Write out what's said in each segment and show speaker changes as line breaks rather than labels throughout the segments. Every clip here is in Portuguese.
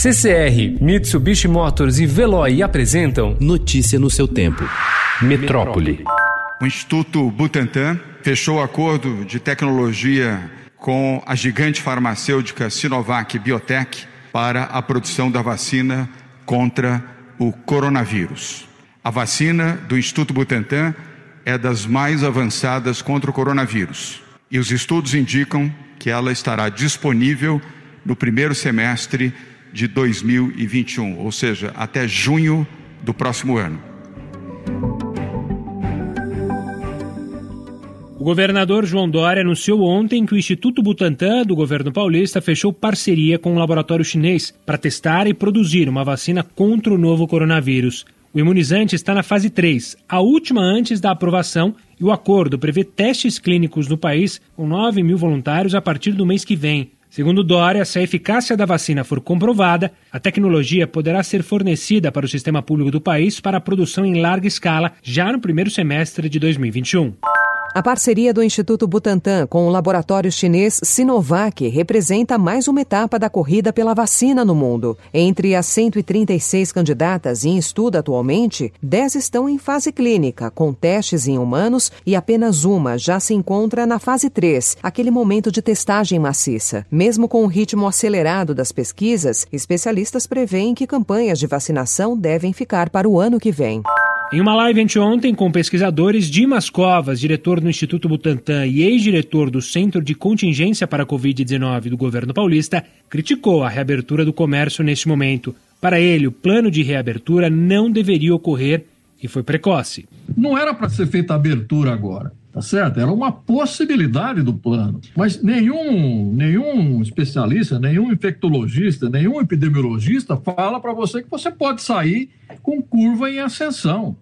CCR, Mitsubishi Motors e Veloy apresentam
Notícia no seu tempo.
Metrópole.
O Instituto Butantan fechou o acordo de tecnologia com a gigante farmacêutica Sinovac Biotech para a produção da vacina contra o coronavírus. A vacina do Instituto Butantan é das mais avançadas contra o coronavírus e os estudos indicam que ela estará disponível no primeiro semestre de 2021, ou seja, até junho do próximo ano.
O governador João Dória anunciou ontem que o Instituto Butantan do governo paulista fechou parceria com um laboratório chinês para testar e produzir uma vacina contra o novo coronavírus. O imunizante está na fase 3, a última antes da aprovação, e o acordo prevê testes clínicos no país com 9 mil voluntários a partir do mês que vem. Segundo Dória, se a eficácia da vacina for comprovada, a tecnologia poderá ser fornecida para o sistema público do país para a produção em larga escala já no primeiro semestre de 2021.
A parceria do Instituto Butantan com o laboratório chinês Sinovac representa mais uma etapa da corrida pela vacina no mundo. Entre as 136 candidatas em estudo atualmente, 10 estão em fase clínica, com testes em humanos, e apenas uma já se encontra na fase 3, aquele momento de testagem maciça. Mesmo com o ritmo acelerado das pesquisas, especialistas preveem que campanhas de vacinação devem ficar para o ano que vem.
Em uma live anteontem com pesquisadores, Dimas Covas, diretor do Instituto Butantan e ex-diretor do Centro de Contingência para a Covid-19 do governo paulista, criticou a reabertura do comércio neste momento. Para ele, o plano de reabertura não deveria ocorrer e foi precoce.
Não era para ser feita a abertura agora. Tá certo? Era uma possibilidade do plano. Mas nenhum, nenhum especialista, nenhum infectologista, nenhum epidemiologista fala para você que você pode sair com curva em ascensão.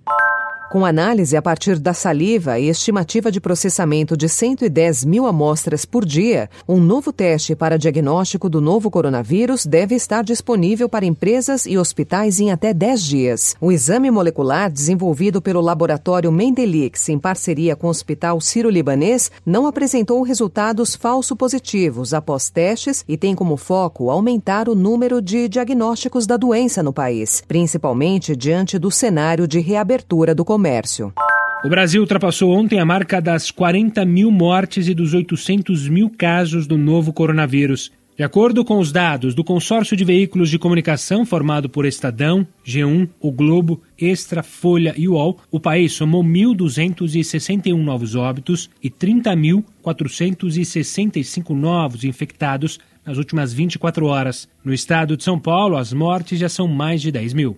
Com análise a partir da saliva e estimativa de processamento de 110 mil amostras por dia, um novo teste para diagnóstico do novo coronavírus deve estar disponível para empresas e hospitais em até 10 dias. O exame molecular, desenvolvido pelo laboratório Mendelix em parceria com o Hospital Sírio-Libanês, não apresentou resultados falso positivos após testes e tem como foco aumentar o número de diagnósticos da doença no país, principalmente diante do cenário de reabertura do comércio comércio.
O Brasil ultrapassou ontem a marca das 40 mil mortes e dos 800 mil casos do novo coronavírus. De acordo com os dados do consórcio de veículos de comunicação formado por Estadão, G1, O Globo, Extra, Folha e UOL, o país somou 1.261 novos óbitos e 30.465 novos infectados nas últimas 24 horas. No estado de São Paulo, as mortes já são mais de 10 mil.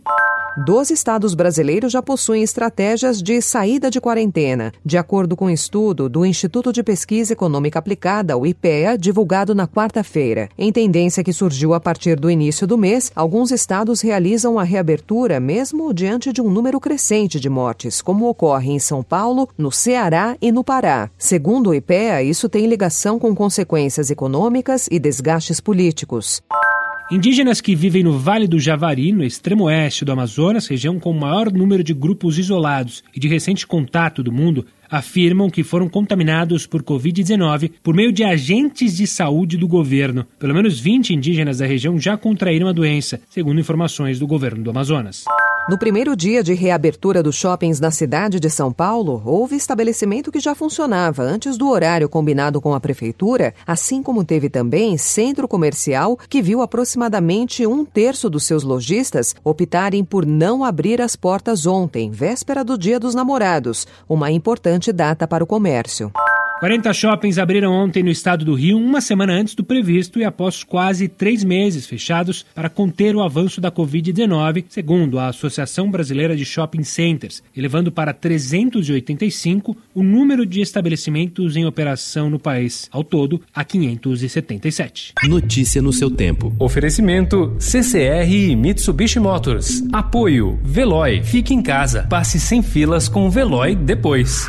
Doze estados brasileiros já possuem estratégias de saída de quarentena, de acordo com um estudo do Instituto de Pesquisa Econômica Aplicada, o IPEA, divulgado na quarta-feira. Em tendência que surgiu a partir do início do mês, alguns estados realizam a reabertura mesmo diante de um número crescente de mortes, como ocorre em São Paulo, no Ceará e no Pará. Segundo o IPEA, isso tem ligação com consequências econômicas e desgastes políticos.
Indígenas que vivem no Vale do Javari, no extremo oeste do Amazonas, região com o maior número de grupos isolados e de recente contato do mundo, afirmam que foram contaminados por Covid-19 por meio de agentes de saúde do governo. Pelo menos 20 indígenas da região já contraíram a doença, segundo informações do governo do Amazonas.
No primeiro dia de reabertura dos shoppings na cidade de São Paulo, houve estabelecimento que já funcionava antes do horário combinado com a prefeitura, assim como teve também centro comercial que viu aproximadamente um terço dos seus lojistas optarem por não abrir as portas ontem, véspera do Dia dos Namorados, uma importante data para o comércio.
40 shoppings abriram ontem no estado do Rio, uma semana antes do previsto e após quase três meses fechados para conter o avanço da Covid-19, segundo a Associação Brasileira de Shopping Centers, elevando para 385 o número de estabelecimentos em operação no país, ao todo a 577.
Notícia no seu tempo.
Oferecimento CCR e Mitsubishi Motors. Apoio Veloy. Fique em casa. Passe sem filas com o Veloy depois.